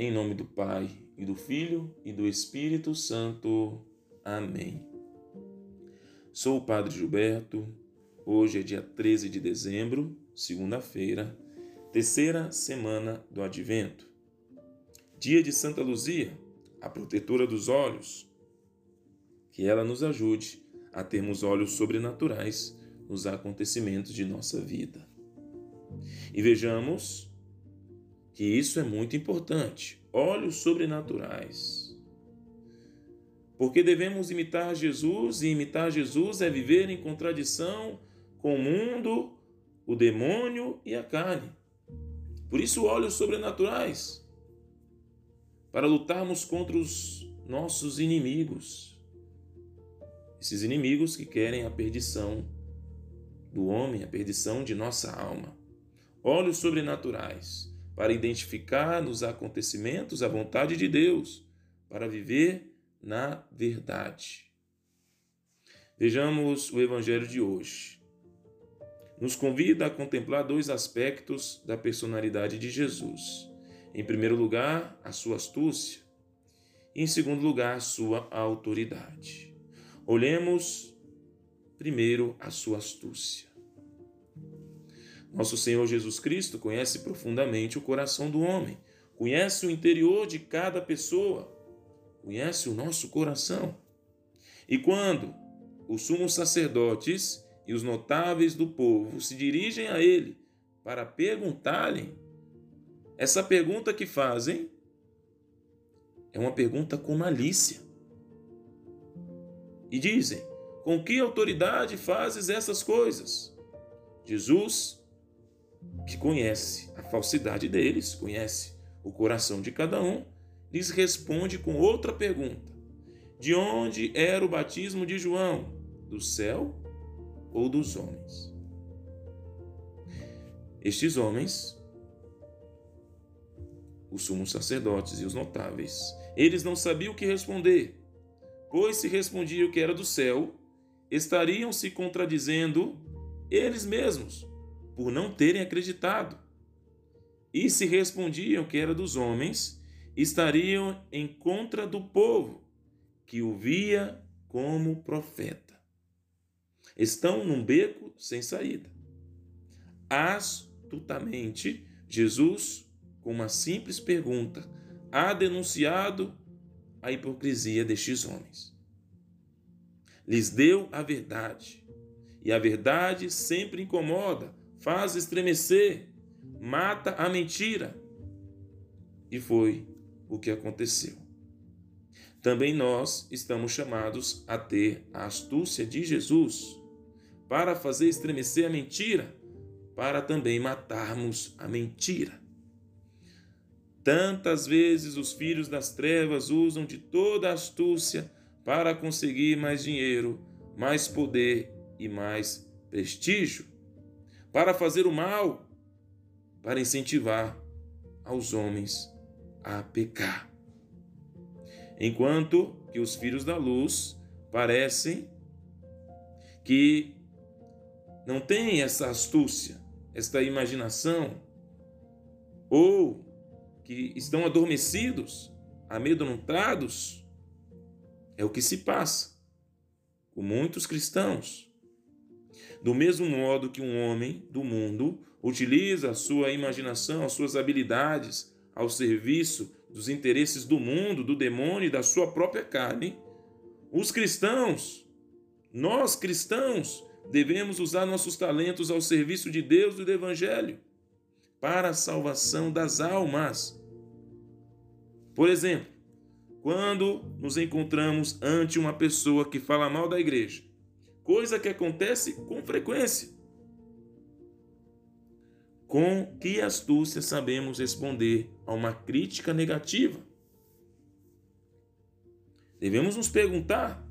Em nome do Pai, e do Filho, e do Espírito Santo. Amém. Sou o Padre Gilberto. Hoje é dia 13 de dezembro, segunda-feira, terceira semana do Advento. Dia de Santa Luzia, a protetora dos olhos. Que ela nos ajude a termos olhos sobrenaturais nos acontecimentos de nossa vida. E vejamos que isso é muito importante. Olhos sobrenaturais. Porque devemos imitar Jesus e imitar Jesus é viver em contradição com o mundo, o demônio e a carne. Por isso, olhos sobrenaturais para lutarmos contra os nossos inimigos. Esses inimigos que querem a perdição do homem, a perdição de nossa alma. Olhos sobrenaturais para identificar nos acontecimentos a vontade de Deus, para viver na verdade. Vejamos o Evangelho de hoje. Nos convida a contemplar dois aspectos da personalidade de Jesus. Em primeiro lugar, a sua astúcia, e em segundo lugar, a sua autoridade. Olhemos primeiro a sua astúcia. Nosso Senhor Jesus Cristo conhece profundamente o coração do homem, conhece o interior de cada pessoa, conhece o nosso coração. E quando os sumos sacerdotes e os notáveis do povo se dirigem a ele para perguntar-lhe, essa pergunta que fazem é uma pergunta com malícia. E dizem: Com que autoridade fazes essas coisas? Jesus que conhece a falsidade deles, conhece o coração de cada um, lhes responde com outra pergunta: De onde era o batismo de João? Do céu ou dos homens? Estes homens, os sumos sacerdotes e os notáveis, eles não sabiam o que responder, pois se respondiam que era do céu, estariam se contradizendo eles mesmos, por não terem acreditado. E se respondiam que era dos homens, estariam em contra do povo, que o via como profeta. Estão num beco sem saída. Astutamente, Jesus, com uma simples pergunta, ha denunciado a hipocrisia destes homens. Lhes deu a verdade, e a verdade sempre incomoda faz estremecer, mata a mentira. E foi o que aconteceu. Também nós estamos chamados a ter a astúcia de Jesus para fazer estremecer a mentira, para também matarmos a mentira. Tantas vezes os filhos das trevas usam de toda a astúcia para conseguir mais dinheiro, mais poder e mais prestígio para fazer o mal, para incentivar aos homens a pecar. Enquanto que os filhos da luz parecem que não têm essa astúcia, esta imaginação, ou que estão adormecidos, amedrontados, é o que se passa com muitos cristãos. Do mesmo modo que um homem do mundo utiliza a sua imaginação, as suas habilidades ao serviço dos interesses do mundo, do demônio e da sua própria carne, os cristãos, nós cristãos, devemos usar nossos talentos ao serviço de Deus e do Evangelho para a salvação das almas. Por exemplo, quando nos encontramos ante uma pessoa que fala mal da igreja, coisa que acontece com frequência. Com que astúcia sabemos responder a uma crítica negativa? Devemos nos perguntar.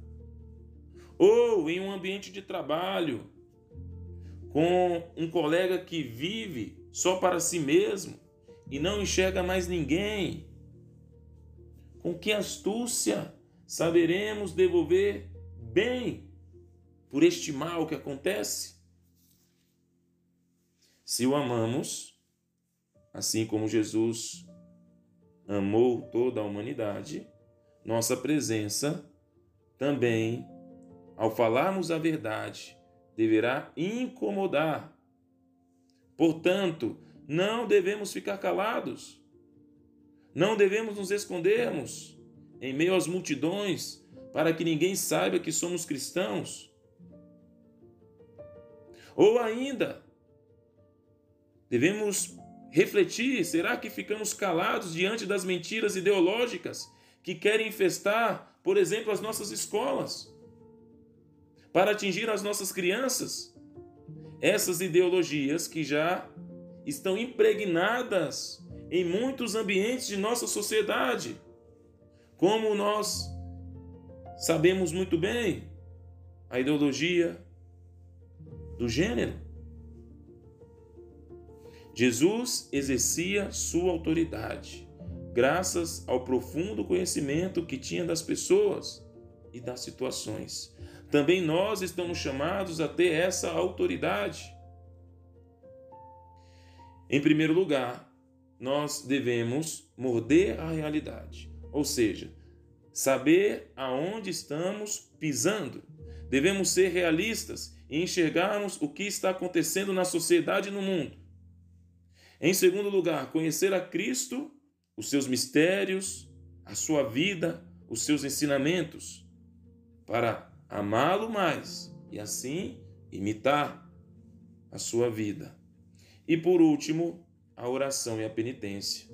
Ou em um ambiente de trabalho, com um colega que vive só para si mesmo e não enxerga mais ninguém, com que astúcia saberemos devolver bem por este mal que acontece? Se o amamos, assim como Jesus amou toda a humanidade, nossa presença também, ao falarmos a verdade, deverá incomodar. Portanto, não devemos ficar calados. Não devemos nos escondermos em meio às multidões para que ninguém saiba que somos cristãos. Ou ainda, devemos refletir: será que ficamos calados diante das mentiras ideológicas que querem infestar, por exemplo, as nossas escolas, para atingir as nossas crianças? Essas ideologias que já estão impregnadas em muitos ambientes de nossa sociedade. Como nós sabemos muito bem, a ideologia do gênero. Jesus exercia sua autoridade, graças ao profundo conhecimento que tinha das pessoas e das situações. Também nós estamos chamados a ter essa autoridade. Em primeiro lugar, nós devemos morder a realidade, ou seja, saber aonde estamos pisando. Devemos ser realistas e enxergarmos o que está acontecendo na sociedade e no mundo. Em segundo lugar, conhecer a Cristo, os seus mistérios, a sua vida, os seus ensinamentos, para amá-lo mais e assim imitar a sua vida. E por último, a oração e a penitência.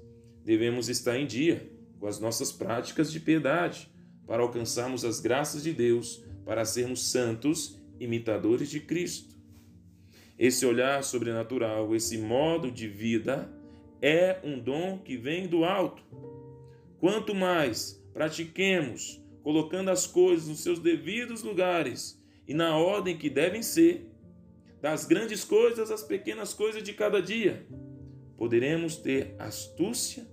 Devemos estar em dia com as nossas práticas de piedade para alcançarmos as graças de Deus, para sermos santos imitadores de Cristo. Esse olhar sobrenatural, esse modo de vida é um dom que vem do alto. Quanto mais pratiquemos, colocando as coisas nos seus devidos lugares e na ordem que devem ser, das grandes coisas às pequenas coisas de cada dia, poderemos ter astúcia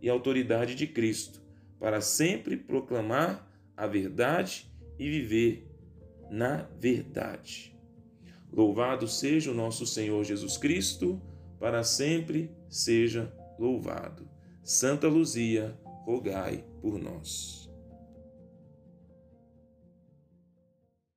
e autoridade de Cristo para sempre proclamar a verdade e viver na verdade. Louvado seja o nosso Senhor Jesus Cristo, para sempre seja louvado. Santa Luzia, rogai por nós.